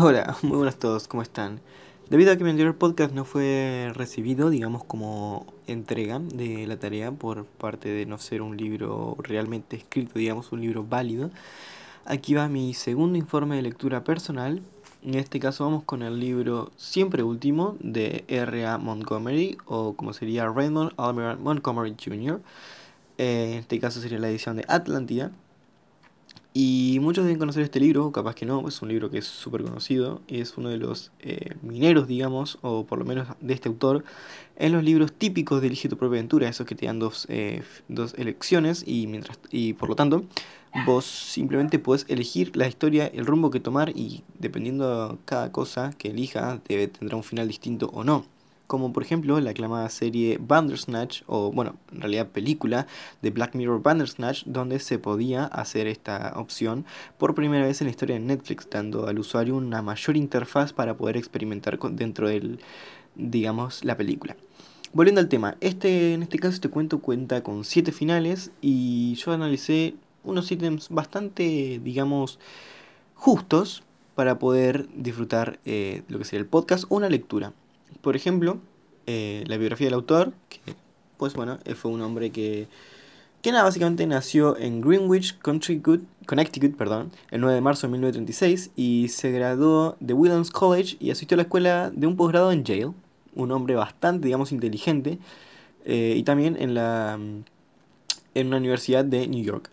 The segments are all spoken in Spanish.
Hola, muy buenas a todos, ¿cómo están? Debido a que mi anterior podcast no fue recibido, digamos, como entrega de la tarea por parte de no ser un libro realmente escrito, digamos, un libro válido, aquí va mi segundo informe de lectura personal. En este caso vamos con el libro Siempre Último de R.A. Montgomery, o como sería Raymond Almirant Montgomery Jr. Eh, en este caso sería la edición de Atlántida. Y muchos deben conocer este libro, capaz que no, es un libro que es súper conocido, es uno de los eh, mineros, digamos, o por lo menos de este autor, en los libros típicos de Elige tu propia aventura, esos que te dan dos, eh, dos elecciones y, mientras, y por lo tanto vos simplemente podés elegir la historia, el rumbo que tomar y dependiendo de cada cosa que elija, tendrá un final distinto o no como por ejemplo la aclamada serie Bandersnatch, o bueno, en realidad película de Black Mirror Bandersnatch, donde se podía hacer esta opción por primera vez en la historia de Netflix, dando al usuario una mayor interfaz para poder experimentar dentro del, digamos, la película. Volviendo al tema, este, en este caso este cuento cuenta con 7 finales y yo analicé unos ítems bastante, digamos, justos para poder disfrutar eh, lo que sería el podcast o una lectura. Por ejemplo, eh, la biografía del autor, que pues bueno, fue un hombre que, que nada, básicamente nació en Greenwich, Connecticut, perdón, el 9 de marzo de 1936 y se graduó de Williams College y asistió a la escuela de un posgrado en Yale, un hombre bastante, digamos, inteligente, eh, y también en, la, en una universidad de New York.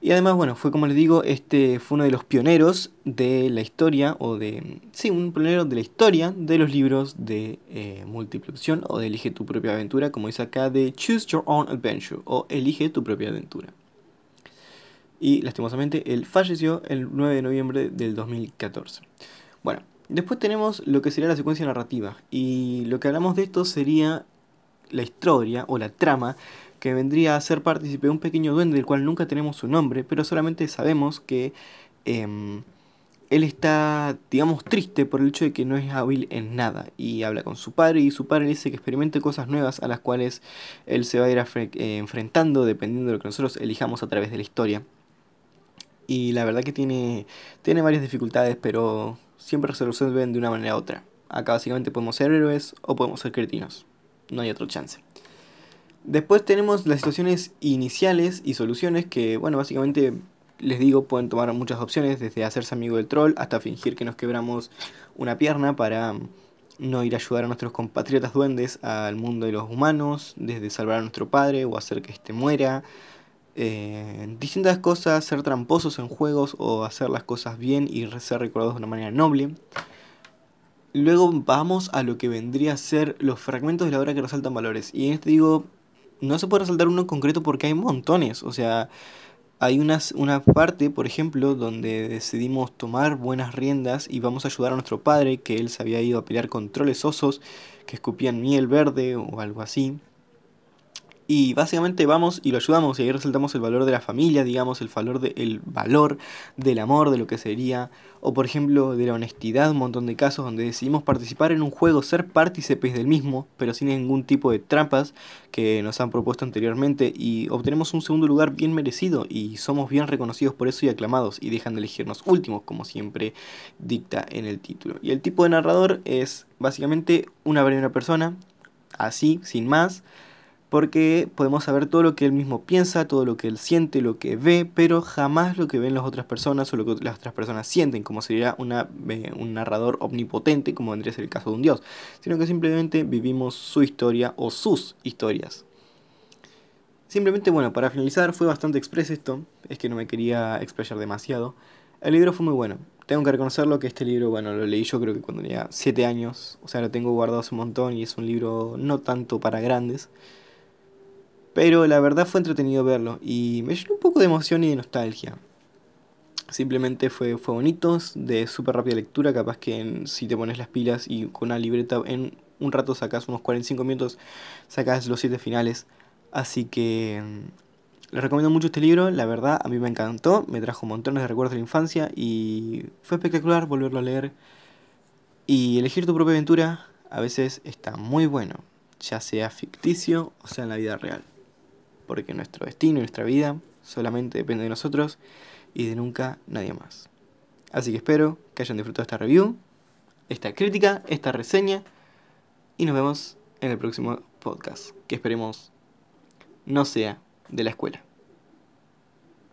Y además, bueno, fue como les digo, este fue uno de los pioneros de la historia, o de, sí, un pionero de la historia de los libros de eh, multiplicación o de Elige tu propia aventura, como dice acá, de Choose Your Own Adventure o Elige tu propia aventura. Y lastimosamente él falleció el 9 de noviembre del 2014. Bueno, después tenemos lo que sería la secuencia narrativa. Y lo que hablamos de esto sería la historia o la trama que vendría a ser partícipe de un pequeño duende del cual nunca tenemos su nombre, pero solamente sabemos que em, él está, digamos, triste por el hecho de que no es hábil en nada y habla con su padre y su padre dice que experimente cosas nuevas a las cuales él se va a ir eh, enfrentando dependiendo de lo que nosotros elijamos a través de la historia. Y la verdad que tiene, tiene varias dificultades, pero siempre se resuelven de una manera u otra. Acá básicamente podemos ser héroes o podemos ser cretinos. No hay otro chance. Después tenemos las situaciones iniciales y soluciones que, bueno, básicamente les digo, pueden tomar muchas opciones, desde hacerse amigo del troll hasta fingir que nos quebramos una pierna para no ir a ayudar a nuestros compatriotas duendes al mundo de los humanos, desde salvar a nuestro padre o hacer que éste muera. Eh, distintas cosas, ser tramposos en juegos o hacer las cosas bien y ser recordados de una manera noble. Luego vamos a lo que vendría a ser los fragmentos de la obra que resaltan valores. Y en este digo, no se puede resaltar uno en concreto porque hay montones. O sea, hay unas, una parte, por ejemplo, donde decidimos tomar buenas riendas y vamos a ayudar a nuestro padre, que él se había ido a pelear con troles osos que escupían miel verde o algo así. Y básicamente vamos y lo ayudamos y ahí resaltamos el valor de la familia, digamos, el valor, de, el valor del amor, de lo que sería, o por ejemplo de la honestidad, un montón de casos donde decidimos participar en un juego, ser partícipes del mismo, pero sin ningún tipo de trampas que nos han propuesto anteriormente y obtenemos un segundo lugar bien merecido y somos bien reconocidos por eso y aclamados y dejan de elegirnos últimos, como siempre dicta en el título. Y el tipo de narrador es básicamente una primera persona, así, sin más, porque podemos saber todo lo que él mismo piensa, todo lo que él siente, lo que ve, pero jamás lo que ven las otras personas o lo que las otras personas sienten, como sería una, eh, un narrador omnipotente, como vendría a ser el caso de un dios, sino que simplemente vivimos su historia o sus historias. Simplemente, bueno, para finalizar, fue bastante expreso esto, es que no me quería expresar demasiado. El libro fue muy bueno. Tengo que reconocerlo que este libro, bueno, lo leí yo creo que cuando tenía 7 años, o sea, lo tengo guardado hace un montón y es un libro no tanto para grandes. Pero la verdad fue entretenido verlo y me llenó un poco de emoción y de nostalgia. Simplemente fue, fue bonito, de súper rápida lectura, capaz que si te pones las pilas y con una libreta en un rato sacas unos 45 minutos, sacas los 7 finales. Así que mm, les recomiendo mucho este libro, la verdad a mí me encantó, me trajo montones de recuerdos de la infancia y fue espectacular volverlo a leer. Y elegir tu propia aventura a veces está muy bueno, ya sea ficticio o sea en la vida real porque nuestro destino y nuestra vida solamente depende de nosotros y de nunca nadie más. Así que espero que hayan disfrutado esta review, esta crítica, esta reseña. Y nos vemos en el próximo podcast, que esperemos no sea de la escuela.